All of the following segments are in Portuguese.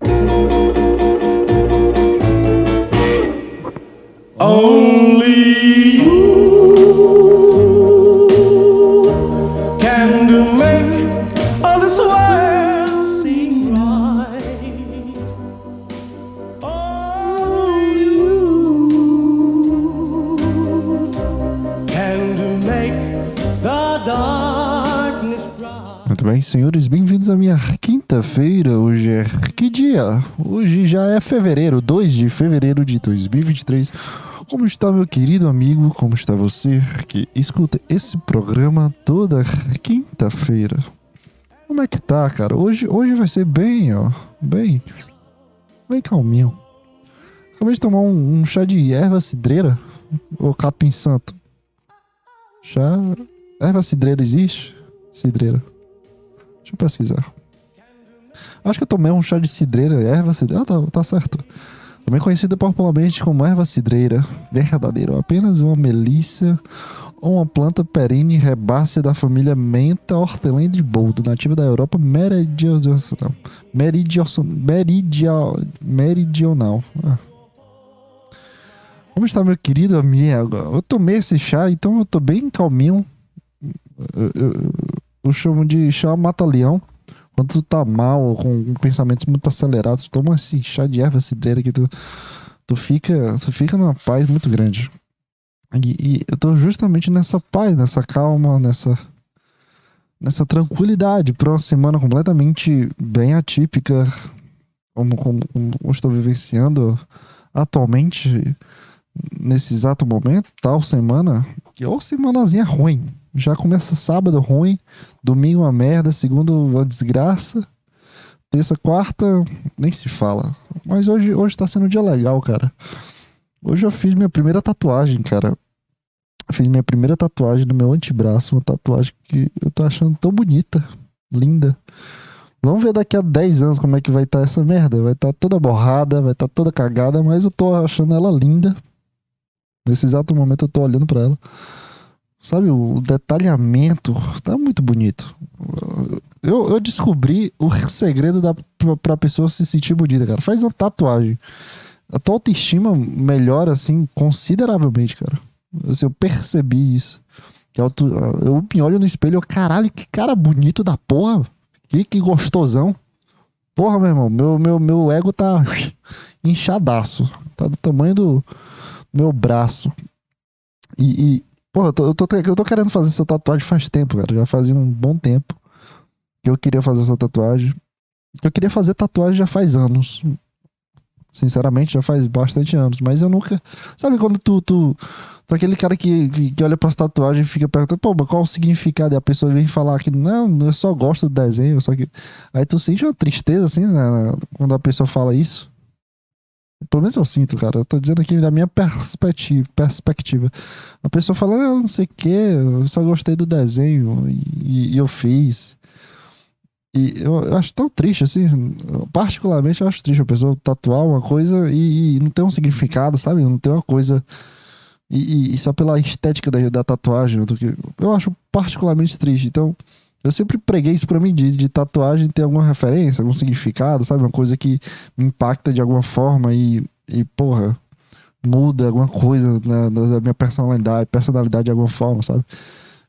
Only you can make all this world seem right. Only you can make the darkness bright. Muito bem, senhores, bem-vindos à minha quinta-feira. Dia? Hoje já é fevereiro, 2 de fevereiro de 2023. Como está, meu querido amigo? Como está você que escuta esse programa toda quinta-feira? Como é que tá, cara? Hoje, hoje vai ser bem, ó, bem, bem calminho. Acabei de tomar um, um chá de erva cidreira, ou capim santo. Chá, erva cidreira existe? Cidreira. Deixa eu pesquisar. Acho que eu tomei um chá de cidreira, erva cidreira. Ah, tá, tá certo. Também conhecida popularmente como erva cidreira verdadeira, apenas uma melissa ou uma planta perene herbácea da família Menta hortelã de boldo, nativa da Europa meridional. Meridional. Meridional. Ah. Como está, meu querido amigo? Eu tomei esse chá, então eu tô bem calminho. Eu, eu, eu chamo de chá mata-leão. Quando tu tá mal, com pensamentos muito acelerados, toma esse chá de erva cidreira que tu, tu, fica, tu fica numa paz muito grande. E, e eu tô justamente nessa paz, nessa calma, nessa, nessa tranquilidade pra uma semana completamente bem atípica, como, como, como eu estou vivenciando atualmente, nesse exato momento, tal semana, que ou semanazinha ruim. Já começa sábado ruim, domingo uma merda, segundo uma desgraça, terça, quarta, nem se fala. Mas hoje, hoje tá sendo um dia legal, cara. Hoje eu fiz minha primeira tatuagem, cara. Fiz minha primeira tatuagem no meu antebraço, uma tatuagem que eu tô achando tão bonita, linda. Vamos ver daqui a 10 anos como é que vai estar tá essa merda. Vai estar tá toda borrada, vai estar tá toda cagada, mas eu tô achando ela linda. Nesse exato momento eu tô olhando para ela. Sabe, o detalhamento tá muito bonito. Eu, eu descobri o segredo da, pra, pra pessoa se sentir bonita, cara. Faz uma tatuagem. A tua autoestima melhora, assim, consideravelmente, cara. Assim, eu percebi isso. Eu, eu me olho no espelho e caralho, que cara bonito da porra. Que, que gostosão. Porra, meu irmão, meu, meu, meu ego tá inchadaço. Tá do tamanho do meu braço. E, e pô, eu tô, eu, tô, eu tô querendo fazer essa tatuagem faz tempo, cara. Já fazia um bom tempo que eu queria fazer essa tatuagem. Eu queria fazer tatuagem já faz anos. Sinceramente, já faz bastante anos. Mas eu nunca. Sabe quando tu. tu, tu aquele cara que, que, que olha pras tatuagens e fica perguntando, pô, mas qual o significado? E a pessoa vem falar que não, eu só gosto do desenho, só que. Aí tu sente uma tristeza, assim, né, quando a pessoa fala isso. Pelo menos eu sinto, cara. Eu tô dizendo aqui da minha perspectiva. perspectiva. A pessoa fala, ah, não sei o que, eu só gostei do desenho e, e eu fiz. E eu, eu, acho tão triste, assim. Particularmente, eu acho triste a pessoa tatuar uma coisa e, e não ter um significado, sabe? Não ter uma coisa. E, e só pela estética da, da tatuagem. Eu acho particularmente triste. Então, eu sempre preguei isso pra mim, de, de tatuagem ter alguma referência, algum significado, sabe? Uma coisa que me impacta de alguma forma e, e porra, muda alguma coisa na, na, minha personalidade, personalidade de alguma forma, sabe?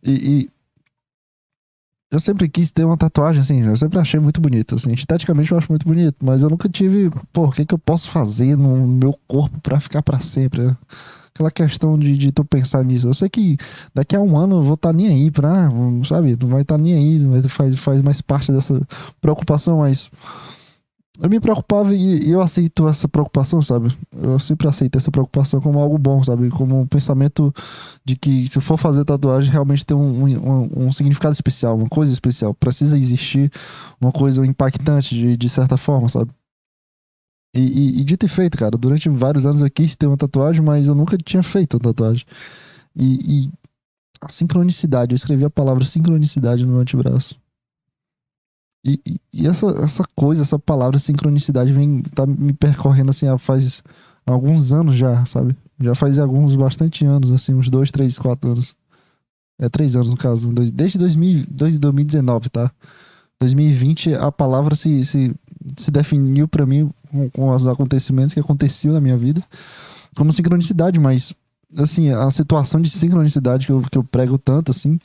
E, e, eu sempre quis ter uma tatuagem, assim, eu sempre achei muito bonito, assim, esteticamente eu acho muito bonito, mas eu nunca tive, pô, o que, que eu posso fazer no meu corpo para ficar para sempre? Né? Aquela questão de, de tu pensar nisso. Eu sei que daqui a um ano eu vou estar tá nem aí pra, sabe? Não vai estar tá nem aí, vai, faz, faz mais parte dessa preocupação, mas eu me preocupava e, e, eu aceito essa preocupação, sabe? Eu sempre aceito essa preocupação como algo bom, sabe? Como um pensamento de que se eu for fazer tatuagem, realmente tem um, um, um significado especial, uma coisa especial. Precisa existir uma coisa impactante de, de certa forma, sabe? E, e, e, dito e feito, cara, durante vários anos eu quis ter uma tatuagem, mas eu nunca tinha feito uma tatuagem. E, e a sincronicidade, eu escrevi a palavra sincronicidade no meu antebraço. E, e, essa, essa coisa, essa palavra sincronicidade vem tá me percorrendo assim faz alguns anos já, sabe? Já faz alguns bastante anos, assim, uns dois, três, quatro anos. É, três anos no caso. Desde 2000, 2019, tá? 2020 a palavra se, se se definiu pra mim com, com os acontecimentos que aconteciam na minha vida como sincronicidade, mas assim, a situação de sincronicidade que eu, que eu prego tanto, assim,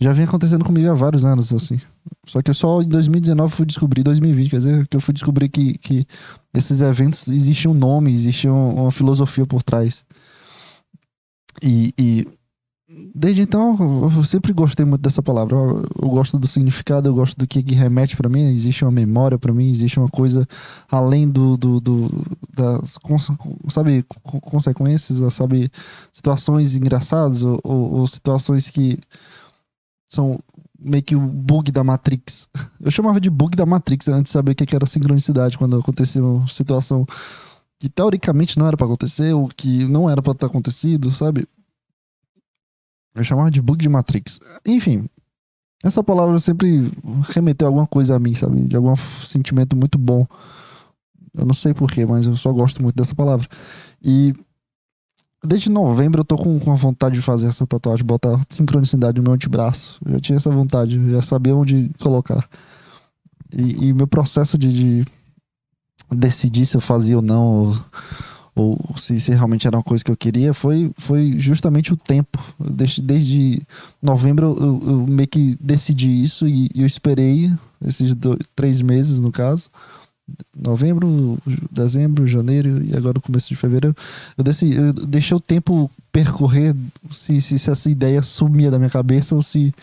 já vem acontecendo comigo há vários anos, assim. Só que eu só em 2019 fui descobrir, 2020, quer dizer, que eu fui descobrir que, que esses eventos existem um nome, existe um- uma filosofia por trás. E, e desde então eu sempre gostei muito dessa palavra. Eu, eu gosto do significado, eu gosto do que, que remete pra mim. Existe uma memória pra mim, existe uma coisa além do, do, do- das sabe co- consequências, sabe situações engraçadas ou, ou- ou situações que são meio que o bug da Matrix. Eu chamava de bug da Matrix antes de saber o que era sincronicidade quando acontecia uma situação que teoricamente não era pra acontecer ou que não era pra ter acontecido, sabe? Eu chamava de bug de Matrix. Enfim, essa palavra sempre remeteu alguma coisa a mim, sabe? De algum sentimento muito bom. Eu não sei porquê, mas eu só gosto muito dessa palavra. E desde novembro eu tô com, com a vontade de fazer essa tatuagem, botar sincronicidade no meu antebraço. Eu já tinha essa vontade, já sabia onde colocar. E, e meu processo de, de decidir se eu fazia ou não, ou, ou se, se realmente era uma coisa que eu queria, foi, foi justamente o tempo. Desde, desde novembro eu, eu- meio que decidi isso e, e eu esperei esses dois, três meses, no caso. Novembro, dezembro, janeiro e agora começo de fevereiro. Eu, decidi, eu deixei o tempo percorrer se, se, se essa ideia sumia da minha cabeça ou se.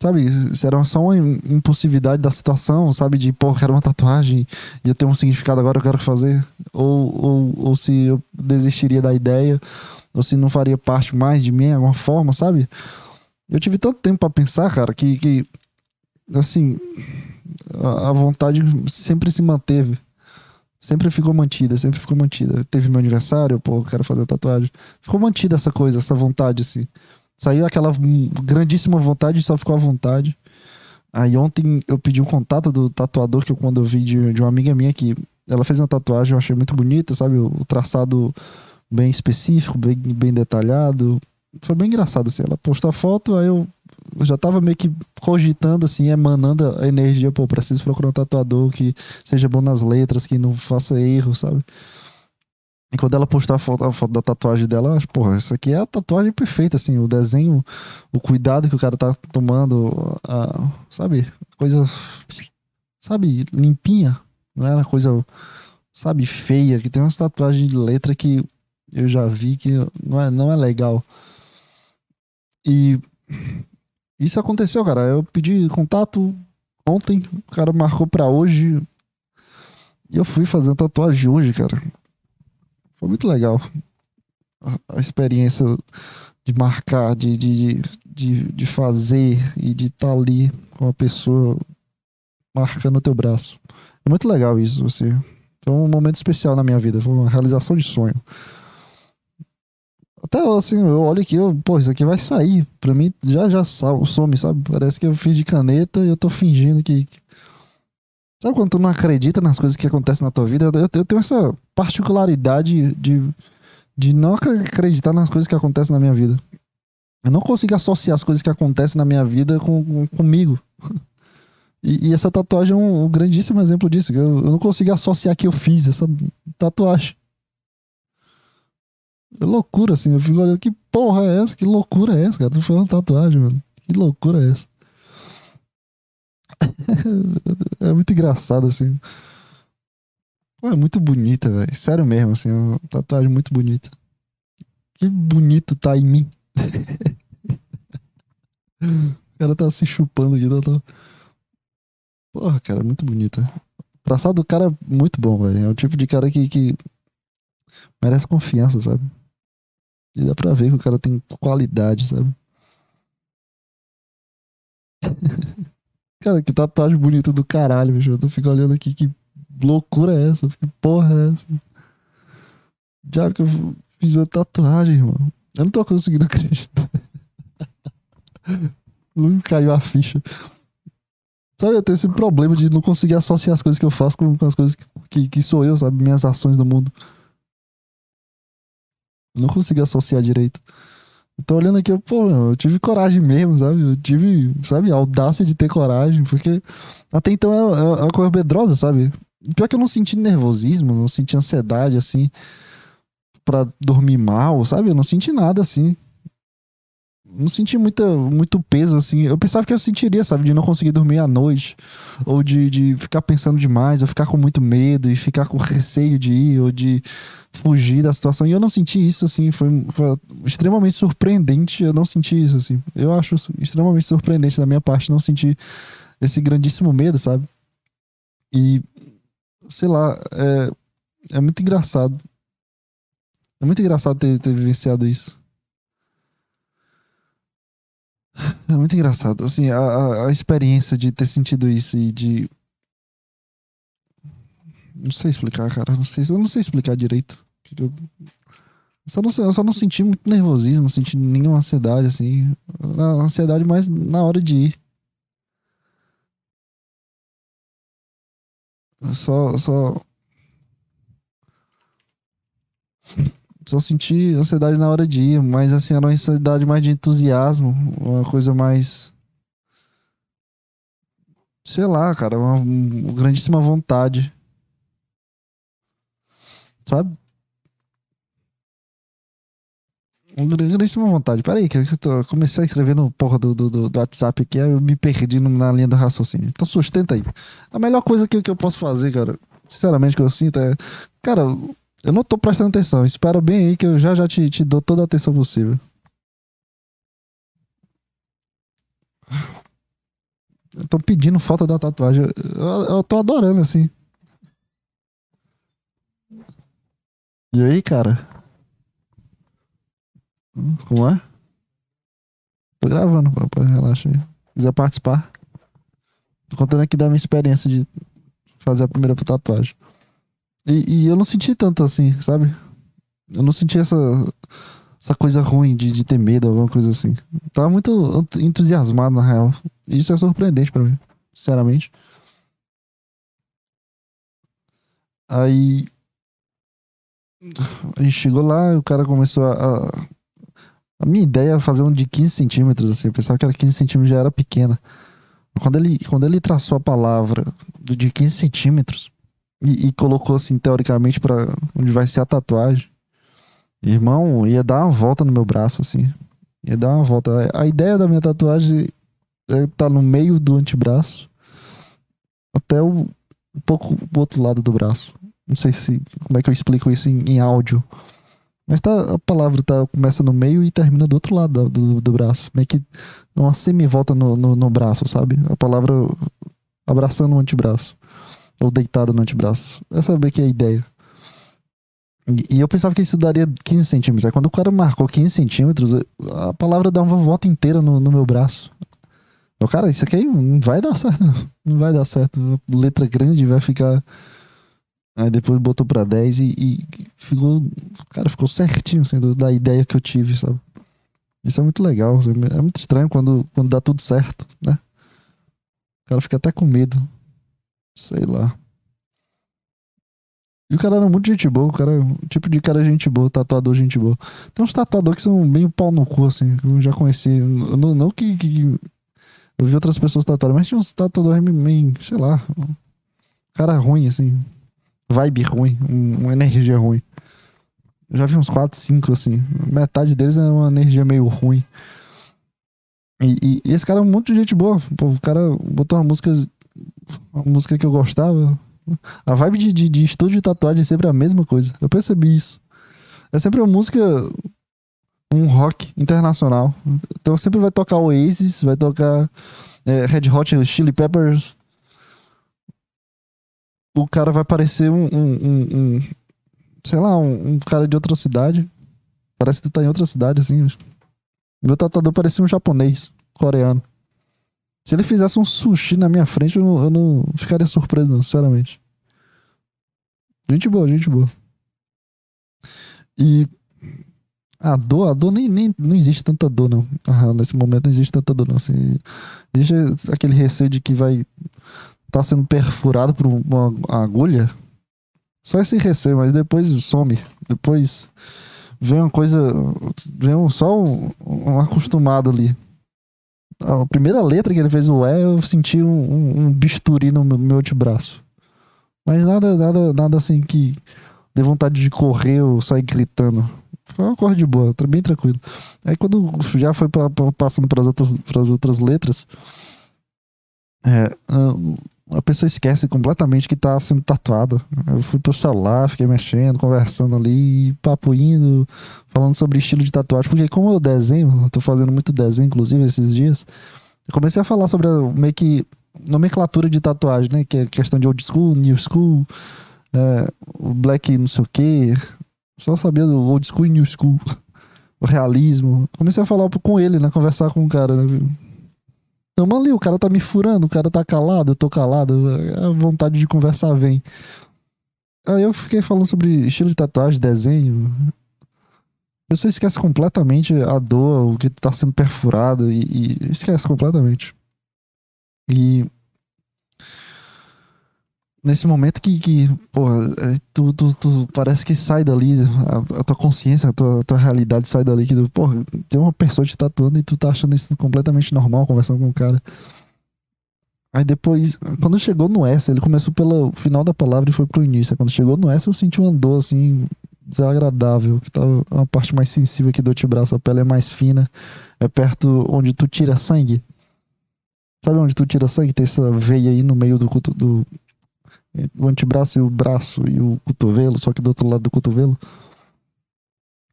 Sabe, se era só uma impulsividade da situação, sabe? De, pô, eu quero uma tatuagem e eu tenho um significado agora, eu quero fazer. Ou, ou, ou se eu desistiria da ideia, ou se não faria parte mais de mim de alguma forma, sabe? Eu tive tanto tempo pra pensar, cara, que, que assim, a, a vontade sempre se manteve. Sempre ficou mantida, sempre ficou mantida. Teve meu aniversário, pô, quero fazer tatuagem. Ficou mantida essa coisa, essa vontade, assim. Saiu aquela grandíssima vontade só ficou à vontade. Aí ontem eu pedi um contato do tatuador que eu, quando eu vi de, de uma amiga minha que ela fez uma tatuagem, eu achei muito bonita, sabe? O, o traçado bem específico, bem, bem detalhado. Foi bem engraçado, assim. Ela postou a foto, aí eu já tava meio que cogitando, assim, emanando a energia, pô, preciso procurar um tatuador que seja bom nas letras, que não faça erro, sabe? E quando ela postou a foto, a foto da tatuagem dela, acho, porra, isso aqui é a tatuagem perfeita, assim, o desenho, o cuidado que o cara tá tomando, a, sabe? Coisa, sabe, limpinha, não era coisa, sabe, feia, que tem umas tatuagens de letra que eu já vi que não é, não é legal. E isso aconteceu, cara. Eu pedi contato ontem, o cara marcou pra hoje. E eu fui fazer a tatuagem hoje, cara. Foi muito legal. A, a experiência de marcar, de, de, de, de fazer e de estar ali com a pessoa marcando o teu braço. É muito legal isso, você. Foi um momento especial na minha vida. Foi uma realização de sonho. Até assim, eu olho aqui, eu, pô, isso aqui vai sair. Pra mim, já já some, sabe? Parece que eu fiz de caneta e eu tô fingindo que. que- Sabe quando tu não acredita nas coisas que acontecem na tua vida? Eu, eu tenho essa particularidade de, de não ac- acreditar nas coisas que acontecem na minha vida. Eu não consigo associar as coisas que acontecem na minha vida com, com- comigo. E, e essa tatuagem é um, um grandíssimo exemplo disso. Eu, eu não consigo associar que eu fiz essa tatuagem. É loucura, assim. Eu fico olhando, que porra é essa? Que loucura é essa, cara? Tu fazendo tatuagem, mano. Que loucura é essa? é muito engraçado, assim. Pô, é muito bonita, velho. Sério mesmo, assim. Uma tatuagem muito bonita. Que bonito tá em mim. o cara tá se chupando aqui. Tá, tá... Porra, cara, muito bonita. O traçado do cara é muito bom, velho. É o tipo de cara que, que merece confiança, sabe? E dá pra ver que o cara tem qualidade, sabe? cara, que tatuagem bonita do caralho, bicho. Eu ficando olhando aqui, que loucura é essa? Que porra é essa? Já que eu fiz uma tatuagem, irmão. Eu não tô conseguindo acreditar. Não caiu a ficha. Sabe, eu tenho esse problema de não conseguir associar as coisas que eu faço com, com as coisas que, que, que sou eu, sabe? Minhas ações no mundo. Eu não consegui associar direito. Tô olhando aqui, eu, pô, eu tive coragem mesmo, sabe? Eu tive, sabe, audácia de ter coragem, porque até então é, é uma coisa medrosa, sabe? Pior que eu não senti nervosismo, não senti ansiedade, assim, pra dormir mal, sabe? Eu não senti nada, assim. Não senti muita, muito peso, assim. Eu pensava que eu sentiria, sabe? De não conseguir dormir à noite. Ou de, de ficar pensando demais, ou ficar com muito medo, e ficar com receio de ir, ou de fugir da situação. E eu não senti isso, assim. Foi, foi extremamente surpreendente eu não senti isso, assim. Eu acho extremamente surpreendente da minha parte não sentir esse grandíssimo medo, sabe? E, sei lá, é, é muito engraçado. É muito engraçado ter, ter vivenciado isso. É muito engraçado. Assim, a, a, experiência de ter sentido isso e de. Não sei explicar, cara. Não sei, eu não sei explicar direito. Eu só não, eu só não senti muito nervosismo, não senti nenhuma ansiedade, assim. A ansiedade mais na hora de ir. Só, só. Só senti ansiedade na hora de ir, mas assim, era uma ansiedade mais de entusiasmo, uma coisa mais. Sei lá, cara, uma, grandíssima vontade. Sabe? Uma grandíssima vontade. Peraí, que eu tô, comecei a escrever no porra do, do, do WhatsApp aqui, aí eu me perdi na linha do raciocínio. Então sustenta aí. A melhor coisa que, que eu posso fazer, cara, sinceramente, que eu sinto é. Cara, eu não tô prestando atenção. Espera bem aí que eu já já te, te dou toda a atenção possível. Estão pedindo foto da tatuagem. Eu, eu tô adorando, assim. E aí, cara? Como é? Tô gravando, papai. Relaxa aí. Se quiser participar. Tô contando aqui da minha experiência de fazer a primeira tatuagem. E, e, eu não senti tanto assim, sabe? Eu não senti essa, essa coisa ruim de, de ter medo, alguma coisa assim. Tava muito entusiasmado, na real. E isso é surpreendente para mim, sinceramente. Aí. A gente chegou lá, o cara começou a. A minha ideia era fazer um de 15 centímetros, assim. Eu pensava que era 15 centímetros já era pequena. Quando ele, quando ele traçou a palavra de 15 centímetros, e, e colocou assim, teoricamente, para onde vai ser a tatuagem. Irmão, ia dar uma volta no meu braço, assim. Ia dar uma volta. A ideia da minha tatuagem é tá no meio do antebraço até o, um pouco outro lado do braço. Não sei se como é que eu explico isso em, em áudio. Mas tá, a palavra tá, começa no meio e termina do outro lado do, do, do braço. Meio que uma semi-volta no, no, no, braço, sabe? A palavra abraçando o antebraço ou deitado no antebraço. Essa é que é a ideia. E, e eu pensava que isso daria 15 centímetros. Aí quando o cara marcou 15 centímetros, a palavra dá uma volta inteira no, no meu braço. Eu, cara, isso aqui não vai dar certo. Não, vai dar certo. Letra grande vai ficar. Aí depois botou pra 10 e, e ficou. Cara, ficou certinho, assim, da ideia que eu tive, sabe? Isso é muito legal. É muito estranho quando, quando dá tudo certo, né? O cara fica até com medo. Sei lá. E o cara era muito gente boa, o cara, tipo de cara gente boa, tatuador gente boa. Tem uns tatuadores que são meio pau no cu, assim, que eu já conheci. Não, não que, que, Eu vi outras pessoas tatuarem, mas tinha uns tatuadores meio, sei lá. Cara ruim, assim. Vibe ruim, uma energia ruim. Já vi uns 4, 5, assim. Metade deles é uma energia meio ruim. E, e, e esse cara é muito gente boa. Pô, o cara botou uma música uma música que eu gostava. A vibe de, de, de estúdio de tatuagem é sempre a mesma coisa. Eu percebi isso. É sempre uma música. Um rock internacional. Então sempre vai tocar Oasis, vai tocar é, Red Hot Chili Peppers. O cara vai parecer um. um, um, um sei lá, um, cara de outra cidade. Parece que tu tá em outra cidade, assim. Meu tatuador parecia um japonês, coreano. Se ele fizesse um sushi na minha frente, eu não, eu não ficaria surpreso, não, sinceramente. Gente boa, gente boa. E a dor, a dor nem, nem não existe tanta dor, não. Ah, nesse momento não existe tanta dor, não. Assim, existe aquele receio de que vai estar tá sendo perfurado por uma agulha. Só esse receio, mas depois some. Depois vem uma coisa. Vem um, só um, um acostumado ali a primeira letra que ele fez o E, eu senti um, um, um bisturi no meu, meu antebraço. Mas nada, nada, nada assim que dê vontade de correr ou sair gritando. Foi uma cor de boa, bem tranquilo. Aí quando já foi pra, pra- passando pras outras, pras outras letras, é, a pessoa esquece completamente que tá sendo tatuada. Eu fui pro celular, fiquei mexendo, conversando ali, papo indo, falando sobre estilo de tatuagem. Porque como eu desenho, eu tô fazendo muito desenho, inclusive, esses dias, eu comecei a falar sobre meio que nomenclatura de tatuagem, né? Que é questão de old school, new school, é, o black não sei o quê. Só sabia do old school e new school. O realismo. Comecei a falar com ele, né? Conversar com o cara, né? Tamo ali, o cara tá me furando, o cara tá calado, eu tô calado. A vontade de conversar vem. Aí eu fiquei falando sobre estilo de tatuagem, desenho. A pessoa esquece completamente a dor, o que tá sendo perfurado e, e esquece completamente. E nesse momento que, que porra, é, tu, tu, tu parece que sai dali, a, a tua consciência, a tua, a tua realidade sai dali, que tu, porra, tem uma pessoa te tatuando e tu tá achando isso completamente normal, conversando com o cara. Aí depois, quando chegou no S, ele começou pelo final da palavra e foi pro início. Quando chegou no S, eu senti uma dor assim, desagradável, que tava uma parte mais sensível aqui do antebraço, a pele é mais fina, é perto onde tu tira sangue. Sabe onde tu tira sangue? Tem essa veia aí no meio do, do, o antebraço e o braço e o cotovelo, só que do outro lado do cotovelo.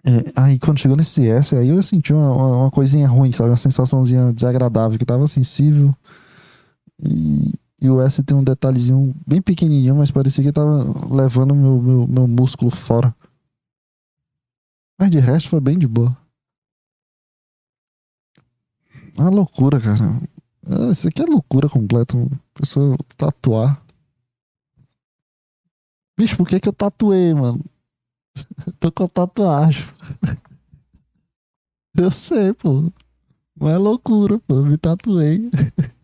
É, aí quando chegou nesse S, aí eu senti uma, uma, uma coisinha ruim, sabe? Uma sensaçãozinha desagradável, que tava sensível. E, e o S tem um detalhezinho bem pequenininho, mas parecia que tava levando meu, meu, meu músculo fora. Mas de resto foi bem de boa. Uma loucura, cara. Ah, Isso aqui é loucura completa. uma Pessoa tatuar. Bicho, por que que eu tatuei, mano? Tô com tatuagem. Eu sei, pô. Não é loucura, pô. Me tatuei.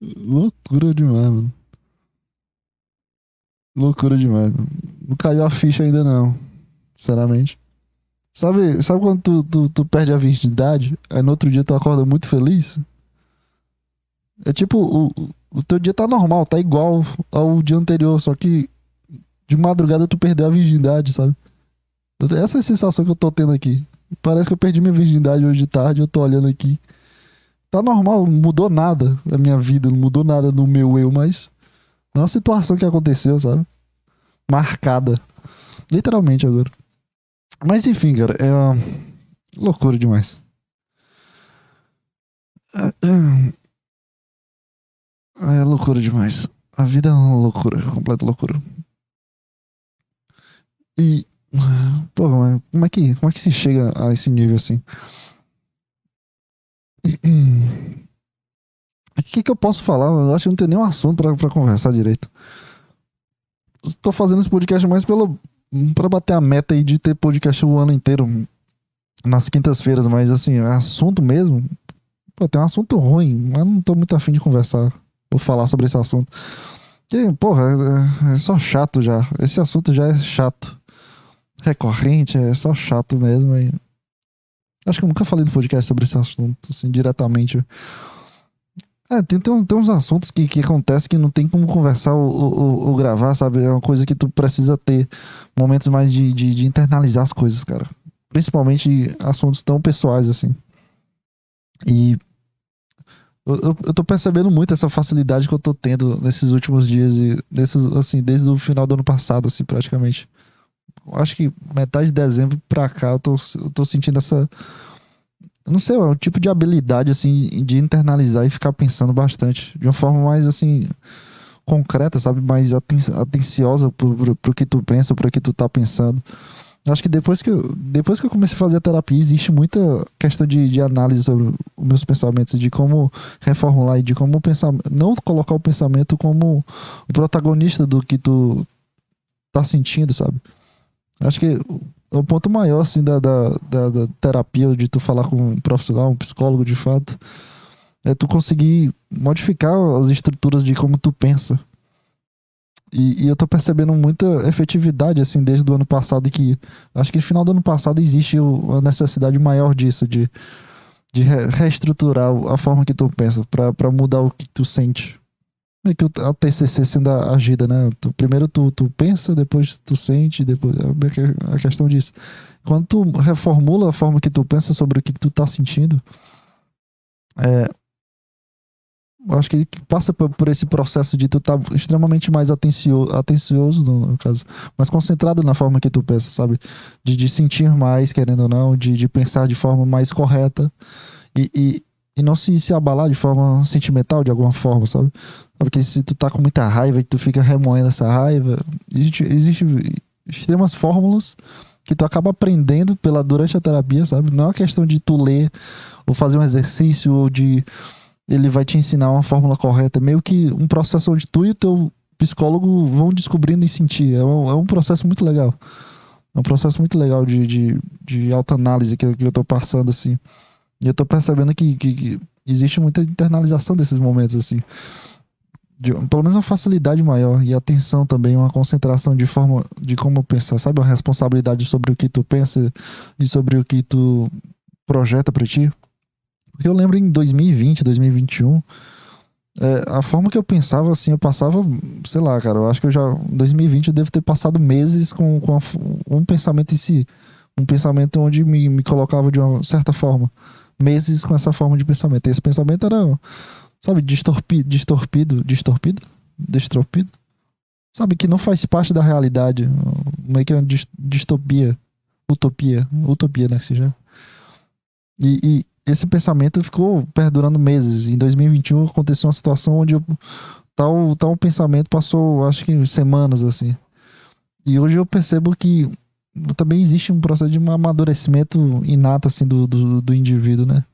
loucura demais, mano. Loucura demais. Não caiu a ficha ainda, não. Sinceramente. Sabe, sabe quando tu, tu, tu perde a virgindade? Aí no outro dia tu acorda muito feliz? É tipo, o, o teu dia tá normal, tá igual ao dia anterior, só que de madrugada tu perdeu a virgindade, sabe? Essa é a sensação que eu tô tendo aqui. Parece que eu perdi minha virgindade hoje de tarde, eu tô olhando aqui. Tá normal, não mudou nada na minha vida, não mudou nada no meu eu, mas é uma situação que aconteceu, sabe? Marcada. Literalmente agora. Mas enfim, cara, é loucura demais. É, é- é loucura demais. A vida é uma loucura, completa loucura. E. Pô, mas como é que, como é que se chega a esse nível assim? O que, que eu posso falar? Eu acho que não tem nenhum assunto pra, pra conversar direito. Tô fazendo esse podcast mais pelo, pra bater a meta aí de ter podcast o ano inteiro nas quintas-feiras, mas assim, assunto mesmo. Pô, tem um assunto ruim, mas não tô muito afim de conversar ou falar sobre esse assunto. Que, porra, é, é só chato já. Esse assunto já é chato. Recorrente, é só chato mesmo. E... Acho que eu nunca falei no podcast sobre esse assunto, assim, diretamente. É, tem, tem, tem uns assuntos que, que acontecem que não tem como conversar ou- ou- ou gravar, sabe? É uma coisa que tu precisa ter momentos mais de, de, de internalizar as coisas, cara. Principalmente assuntos tão pessoais assim. E eu, eu, tô percebendo muito essa facilidade que eu tô tendo nesses últimos dias e desses, assim, desde o final do ano passado, assim, praticamente. Eu acho que metade de dezembro pra cá eu tô, eu tô sentindo essa. Não sei, é um tipo de habilidade, assim, de internalizar e ficar pensando bastante. De uma forma mais, assim, concreta, sabe? Mais aten atenciosa pro, pro, pro que tu pensa, pro que tu tá pensando. Acho que depois que, eu, depois que eu comecei a fazer a terapia, existe muita questão de, de análise sobre os meus pensamentos, de como reformular e de como pensar, não colocar o pensamento como o protagonista do que tu tá sentindo, sabe? Acho que o ponto maior, assim, da, da, da, da terapia, de tu falar com um profissional, um psicólogo, de fato, é tu conseguir modificar as estruturas de como tu pensa. E, e eu tô percebendo muita efetividade, assim, desde o ano passado, que acho que no final do ano passado existe a necessidade maior disso, de, de re- reestruturar a forma que tu pensa, pra mudar o que tu sente. meio que a TCC sendo agida, né? Tu- primeiro tu, tu pensa, depois tu sente, depois é a questão disso. Quando tu reformula a forma que tu pensa sobre o que, tu tá sentindo, é, acho que passa por, esse processo de tu estar tá extremamente mais atencioso, atencioso no, no caso, mais concentrado na forma que tu pensa, sabe? De, de sentir mais, querendo ou não, de, de pensar de forma mais correta e, e, e não se, se abalar de forma sentimental de alguma forma, sabe? Porque se tu tá com muita raiva e tu fica remoendo essa raiva, existe, existe extremas fórmulas que tu acaba aprendendo pela durante a terapia, sabe? Não é uma questão de tu ler ou fazer um exercício ou de ele vai te ensinar uma fórmula correta, meio que um processo onde tu e o teu psicólogo vão descobrindo e sentir. É um, é um processo muito legal. É um processo muito legal de, de, de autoanálise que, que eu tô passando, assim. E eu tô percebendo que, que, que existe muita internalização desses momentos, assim. De- pelo menos uma facilidade maior e atenção também, uma concentração de forma de como pensar, sabe? Uma responsabilidade sobre o que tu pensa e sobre o que tu projeta pra ti. Porque eu lembro em 2020, 2021, é, a forma que eu pensava assim, eu passava, sei lá, cara, eu acho que eu já, em 2020 eu devo ter passado meses com, com a um pensamento em si. Um pensamento onde me, me colocava de uma certa forma. Meses com essa forma de pensamento. E esse pensamento era, sabe, distorpido, distorpido, distorpido, distorpido. Sabe, que não faz parte da realidade. Meio que é uma dis- distopia. Utopia. Utopia, né, que seja. E, e esse pensamento ficou perdurando meses. Em 2021 aconteceu uma situação onde eu, tal, tal pensamento passou, acho que semanas assim. E hoje eu percebo que também existe um processo de um amadurecimento inato assim do, do, do indivíduo, né?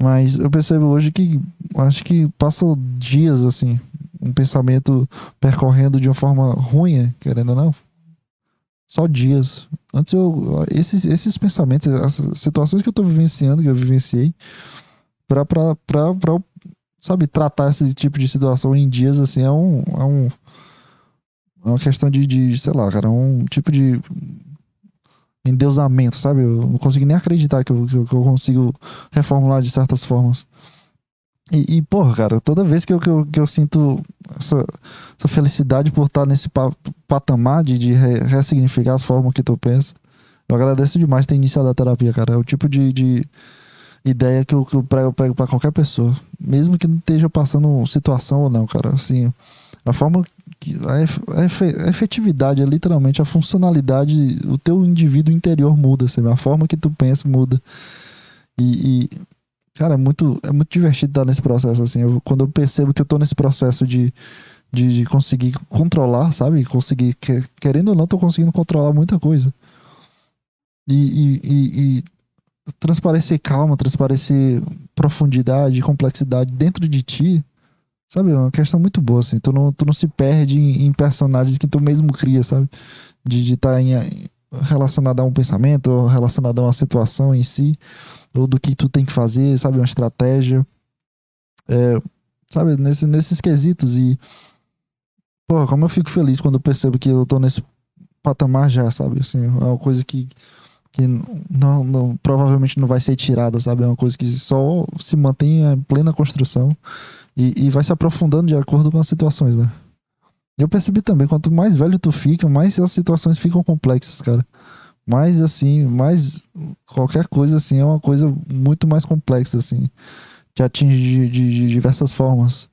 Mas eu percebo hoje que acho que passa dias assim, um pensamento percorrendo de uma forma ruim, querendo ou não. Só dias. Antes eu. Esses, esses pensamentos, as situações que eu tô vivenciando, que eu vivenciei, pra, pra, pra, pra sabe, tratar esse tipo de situação em dias, assim, é um. É, um, é uma questão de, de, sei lá, cara, é um tipo de endeusamento, sabe? Eu não consigo nem acreditar que eu, que eu, consigo reformular de certas formas. E, e, porra, cara, toda vez que eu, que eu, que eu sinto essa, essa felicidade por estar nesse pa- patamar de, de re- ressignificar as formas que tu pensa, eu agradeço demais ter iniciado a terapia, cara. É o tipo de, de ideia que eu, que eu prego, prego pra qualquer pessoa. Mesmo que não esteja passando situação ou não, cara. Assim, a forma. A, ef- a efe- a efetividade é literalmente a funcionalidade. O teu indivíduo interior muda? A forma que tu pensa muda. E. e, cara, é muito, é muito divertido estar nesse processo, assim. Eu- quando eu percebo que eu tô nesse processo de. De, de conseguir controlar, sabe? Conseguir, que- querendo ou não, tô conseguindo controlar muita coisa. E, e, e, e transparecer calma, transparecer profundidade, complexidade dentro de ti, sabe? É uma questão muito boa, assim. Tu não, tu não se perde em, em personagens que tu mesmo cria, sabe? De estar em, relacionado a um pensamento, relacionado a uma situação em si, ou do que tu tem que fazer, sabe? Uma estratégia. É, sabe? Nesse, nesses quesitos. E, porra, como eu fico feliz quando eu percebo que eu tô nesse patamar já, sabe? Assim, é uma coisa que que não, não, provavelmente não vai ser tirada, sabe? É uma coisa que só se mantém em plena construção e, e vai se aprofundando de acordo com as situações, né? Eu percebi também, quanto mais velho tu fica, mais as situações ficam complexas, cara. Mais assim, mais qualquer coisa assim é uma coisa muito mais complexa, assim. Que atinge de, de- de diversas formas.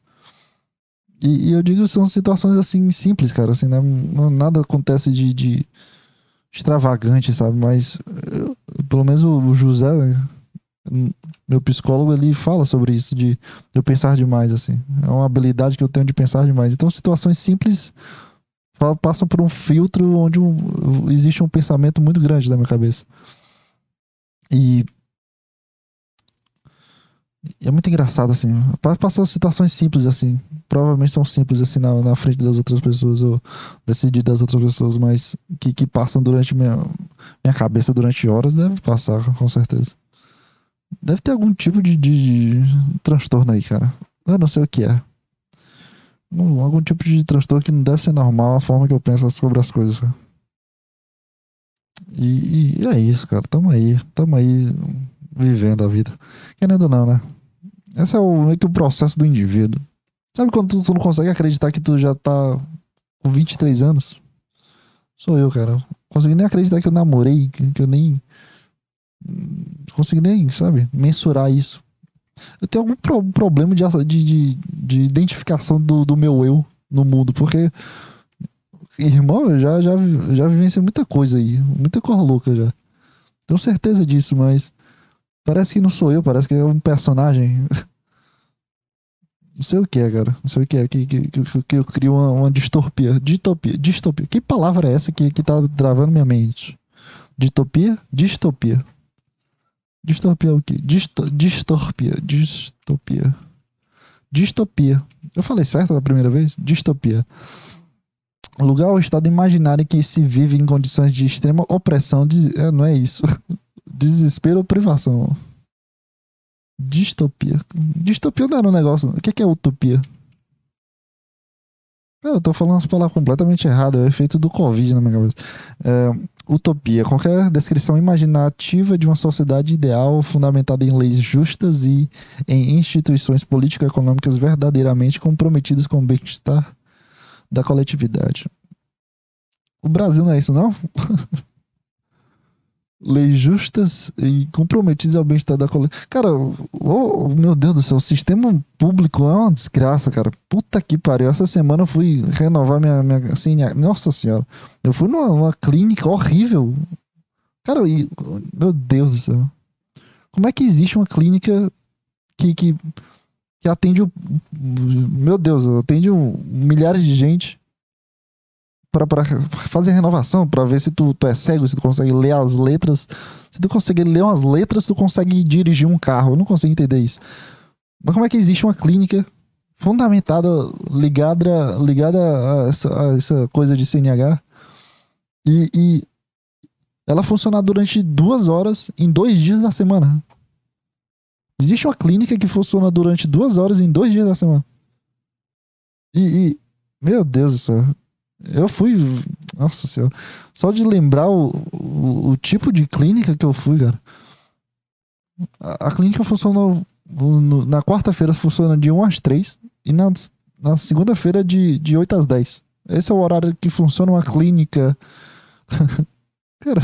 E, e eu digo são situações assim simples, cara. Assim, né? Nada acontece de, de extravagante, sabe? Mas eu- pelo menos o José, né? meu psicólogo, ele fala sobre isso de eu pensar demais, assim. É uma habilidade que eu tenho de pensar demais. Então, situações simples passam por um filtro onde um- existe um pensamento muito grande na minha cabeça. E é muito engraçado, assim. Pa- Passam situações simples, assim. Provavelmente são simples, assim, na, na frente das outras pessoas, ou decidir das outras pessoas, mas que, que passam durante minha, minha cabeça durante horas, deve passar, com certeza. Deve ter algum tipo de, de- de transtorno aí, cara. Eu não sei o que é. Um- algum tipo de transtorno que não deve ser normal a forma que eu penso sobre as coisas. E, e é isso, cara. Tamo aí. Tamo aí vivendo a vida. Querendo ou não, né? Esse é o, meio que o processo do indivíduo. Sabe quando tu, tu não consegue acreditar que tu já tá com 23 anos? Sou eu, cara. Consegui nem acreditar que eu namorei, que, que eu nem. Não consegui nem, sabe, mensurar isso. Eu tenho algum pro- problema de, de, de, de identificação do, do meu eu no mundo, porque. Irmão, eu já, já, já vivenciei muita coisa aí. Muita coisa louca já. Tenho certeza disso, mas. Parece que não sou eu, parece que é um personagem. Não sei o que é, cara. Não sei o que é. Que, que, que, que eu crio uma, uma distopia. Distopia. Distopia. Que palavra é essa que, que tá travando minha mente? Distopia? Distopia. Distopia é o quê? Disto, distopia. Distopia. Distopia. Eu falei certo da primeira vez? Distopia. Lugar ou estado imaginário em que se vive em condições de extrema opressão. De, é, não é isso. Desespero ou privação. Distopia. Distopia não era um negócio. O que que é utopia? Cara, eu tô falando umas palavras completamente erradas. É o efeito do Covid na minha cabeça. É, utopia. Qualquer descrição imaginativa de uma sociedade ideal fundamentada em leis justas e em instituições político-econômicas verdadeiramente comprometidas com o bem-estar da coletividade. O Brasil não é isso, não? leis justas e comprometidas ao bem-estar da coletividade. Cara, ô, meu Deus do céu, o sistema público é uma desgraça, cara. Puta que pariu. Essa semana eu fui renovar minha. minha assim, nossa senhora. Eu fui numa, numa clínica horrível. Cara, e, meu Deus do céu. Como é que existe uma clínica que, que, que atende o. Meu Deus, atende um, milhares de gente pra fazer renovação, pra ver se tu, tu é cego, se tu consegue ler as letras. Se tu consegue ler umas letras, tu consegue dirigir um carro. Eu não consigo entender isso. Mas como é que existe uma clínica fundamentada, ligada, ligada a essa, a essa coisa de CNH e, e ela funcionar durante duas horas em dois dias da semana? Existe uma clínica que funciona durante duas horas em dois dias da semana. E, e meu Deus do céu. Eu fui. Nossa senhora. Só de lembrar o, o, o tipo de clínica que eu fui, cara. A, a clínica funcionou. no- na quarta-feira funciona de 1 às 3 e na, na segunda-feira de, de 8 às 10. Esse é o horário que funciona uma clínica. cara,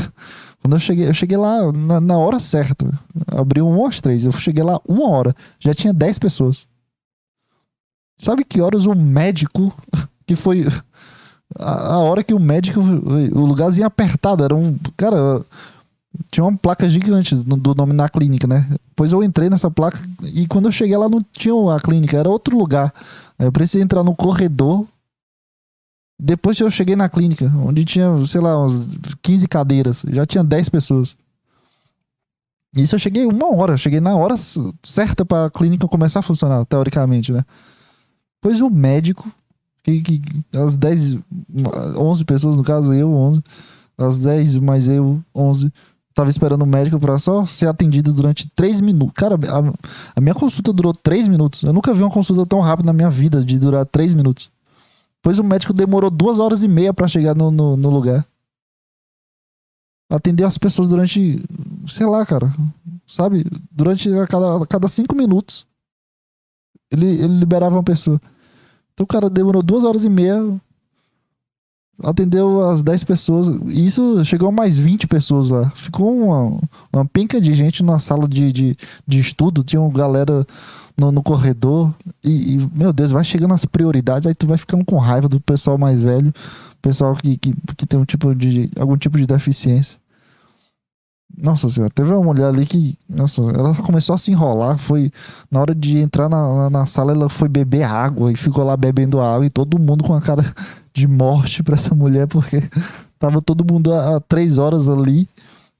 quando eu cheguei, eu cheguei lá na, na hora certa. Abriu 1 às 3. Eu cheguei lá uma hora. Já tinha 10 pessoas. Sabe que horas o médico que foi a, a hora que o médico. O lugarzinho apertado, era um. Cara, tinha uma placa gigante do, nome na clínica, né? Depois eu entrei nessa placa e quando eu cheguei lá não tinha a clínica, era outro lugar. Aí Eu precisei entrar no corredor. Depois eu cheguei na clínica, onde tinha, sei lá, umas 15 cadeiras, já tinha 10 pessoas. Isso eu cheguei uma hora, cheguei na hora certa pra clínica começar a funcionar, teoricamente, né? Pois o médico que, que as 10, 11 pessoas, no caso, eu, 11, as 10 mais eu, 11, tava esperando o médico pra só ser atendido durante 3 minutos. Cara, a, a minha consulta durou 3 minutos. Eu nunca vi uma consulta tão rápida na minha vida, de durar 3 minutos. Pois o médico demorou 2 horas e meia pra chegar no, no, no lugar. Atendeu as pessoas durante, sei lá, cara, sabe? Durante a cada 5 minutos. Ele, ele liberava uma pessoa. Então o cara demorou duas horas e meia, atendeu as 10 pessoas, e isso chegou a mais 20 pessoas lá. Ficou uma, uma penca de gente na sala de, de, de estudo, tinha uma galera no, no corredor, e, e, meu Deus, vai chegando as prioridades, aí tu vai ficando com raiva do pessoal mais velho, pessoal que, que, que tem um tipo de, algum tipo de deficiência. Nossa senhora, teve uma mulher ali que. Nossa, ela começou a se enrolar. Foi. Na hora de entrar na, na, sala, ela foi beber água e ficou lá bebendo água. E todo mundo com a cara de morte pra essa mulher, porque tava todo mundo há, três horas ali.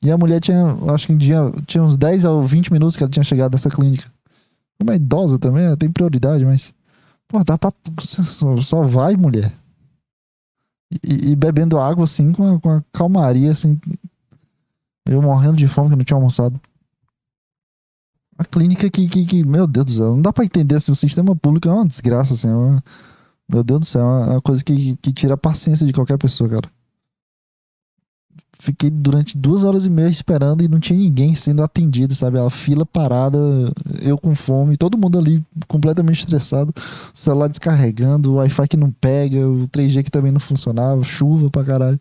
E a mulher tinha, acho que tinha, tinha uns 10 ou 20 minutos que ela tinha chegado nessa clínica. É idosa também, ela tem prioridade, mas. Pô, dá pra. Só, só vai, mulher. E, e bebendo água assim, com a, com a calmaria, assim. Eu morrendo de fome que não tinha almoçado. A clínica que, que, que, meu Deus do céu, não dá pra entender assim, o sistema público é uma desgraça, assim, é uma, meu Deus do céu, é uma coisa que, que tira a paciência de qualquer pessoa, cara. fiquei durante duas horas e meia esperando e não tinha ninguém sendo atendido, sabe? A fila parada, eu com fome, todo mundo ali completamente estressado, o celular descarregando, o Wi-Fi que não pega, o 3G que também não funcionava, chuva pra caralho.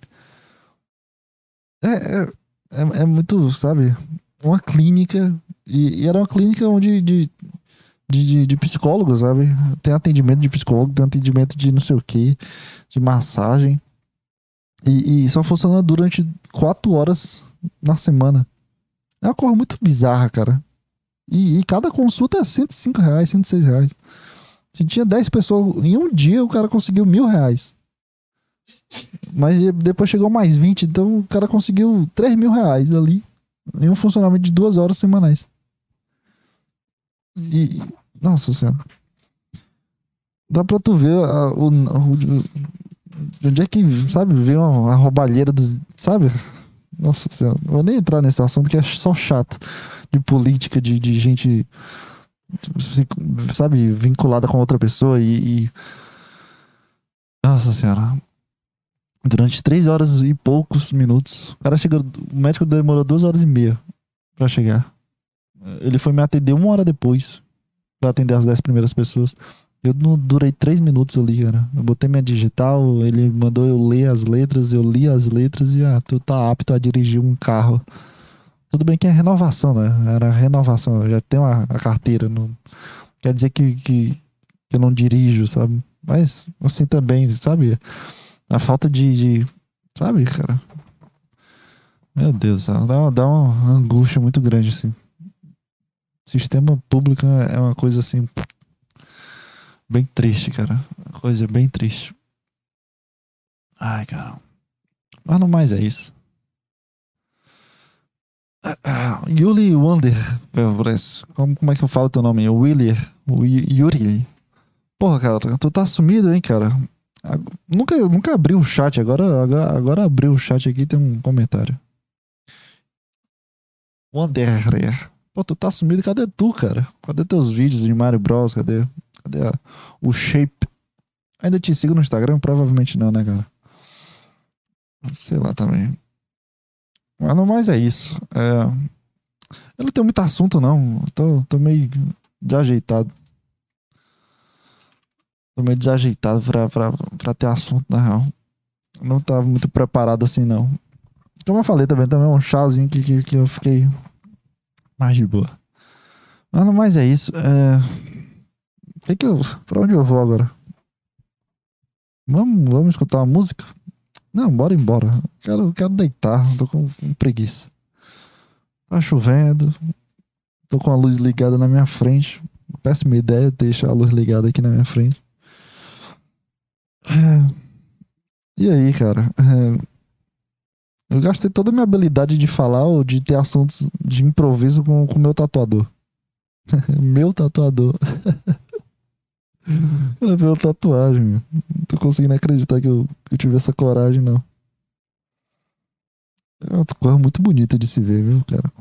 É, é, é, é muito, sabe? Uma clínica, e, e era uma clínica onde de, de, de, sabe? Tem atendimento de psicólogo, tem atendimento de não sei o que, de massagem. E, e só funciona durante quatro horas na semana. É uma coisa muito bizarra, cara. E, e, cada consulta é 105 reais, 106 reais. Se tinha 10 pessoas em um dia, o cara conseguiu mil reais. Mas depois chegou mais 20, então o cara conseguiu 3 mil reais ali. Em um funcionamento de duas horas semanais. E. Nossa senhora. Dá pra tu ver a, o, o, onde é que, sabe, veio uma roubalheira dos. Sabe? Nossa senhora. Vou nem entrar nesse assunto que é só chato. De política, de, de gente. Sabe, vinculada com outra pessoa e, e. Nossa senhora. Durante três horas e poucos minutos. O cara chegou. O médico demorou duas horas e meia pra chegar. Ele foi me atender uma hora depois. Pra atender as dez primeiras pessoas. Eu não durei três minutos ali, cara. Eu botei minha digital, ele mandou eu ler as letras, eu li as letras e ah, tu tá apto a dirigir um carro. Tudo bem que é renovação, né? Era renovação, eu já tenho a, a carteira. Não quer dizer que, que, que, eu não dirijo, sabe? Mas assim também, sabe? A falta de. de sabe, cara? Meu Deus, dá, dá uma angústia muito grande, assim. Sistema público é uma coisa assim Bem triste, cara. Coisa bem triste. Ai, cara. Mas no mais é isso. Ah, ah, Yuli Wonder. Como, como é que eu falo teu nome? Willier. Yuri. Porra, cara, tu tá sumido, hein, cara? Nunca, nunca abri o chat, agora, agora, agora abriu o chat aqui tem um comentário. Wanderer. Pô, tu tá sumido, cadê tu, cara? Cadê teus vídeos de Mario Bros? Cadê? Cadê a, o shape? Ainda te sigo no Instagram? Provavelmente não, né, cara? Sei lá também. Mas no mais é isso. É... Eu não tenho muito assunto, não. Tô, tô meio desajeitado. Tô meio desajeitado pra, pra, pra ter assunto, na real. Não tava muito preparado assim, não. Como eu falei também, também é um chazinho que, que, que eu fiquei mais de boa. Mas no mais é isso. É... Que que eu, pra onde eu vou agora? Vamos, vamos escutar uma música? Não, bora embora. Quero, quero deitar, tô com, com preguiça. Tá chovendo, tô com a luz ligada na minha frente. Péssima ideia deixar a luz ligada aqui na minha frente. É. E aí, cara? É. Eu gastei toda a minha habilidade de falar ou de ter assuntos de improviso com o meu tatuador. meu tatuador. Ela viu a tatuagem, meu. Não tô conseguindo acreditar que eu, que eu tive essa coragem, não. É uma coisa muito bonita de se ver, viu, cara?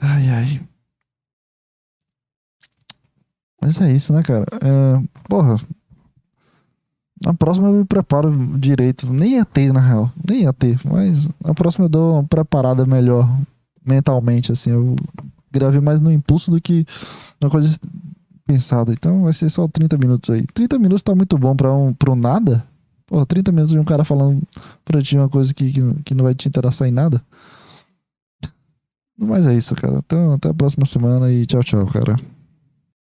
Ai, ai. Mas é isso, né, cara? É, porra. Na próxima eu me preparo direito. Nem ia ter, na real. Nem ia ter. Mas na próxima eu dou uma preparada melhor mentalmente, assim. Eu gravei mais no impulso do que uma coisa pensada. Então vai ser só 30 minutos aí. 30 minutos tá muito bom pra um, um nada. Pô, 30 minutos de um cara falando pra ti uma coisa que, que, que não vai te interessar em nada. Mas é isso, cara. Então, até a próxima semana e tchau, tchau, cara.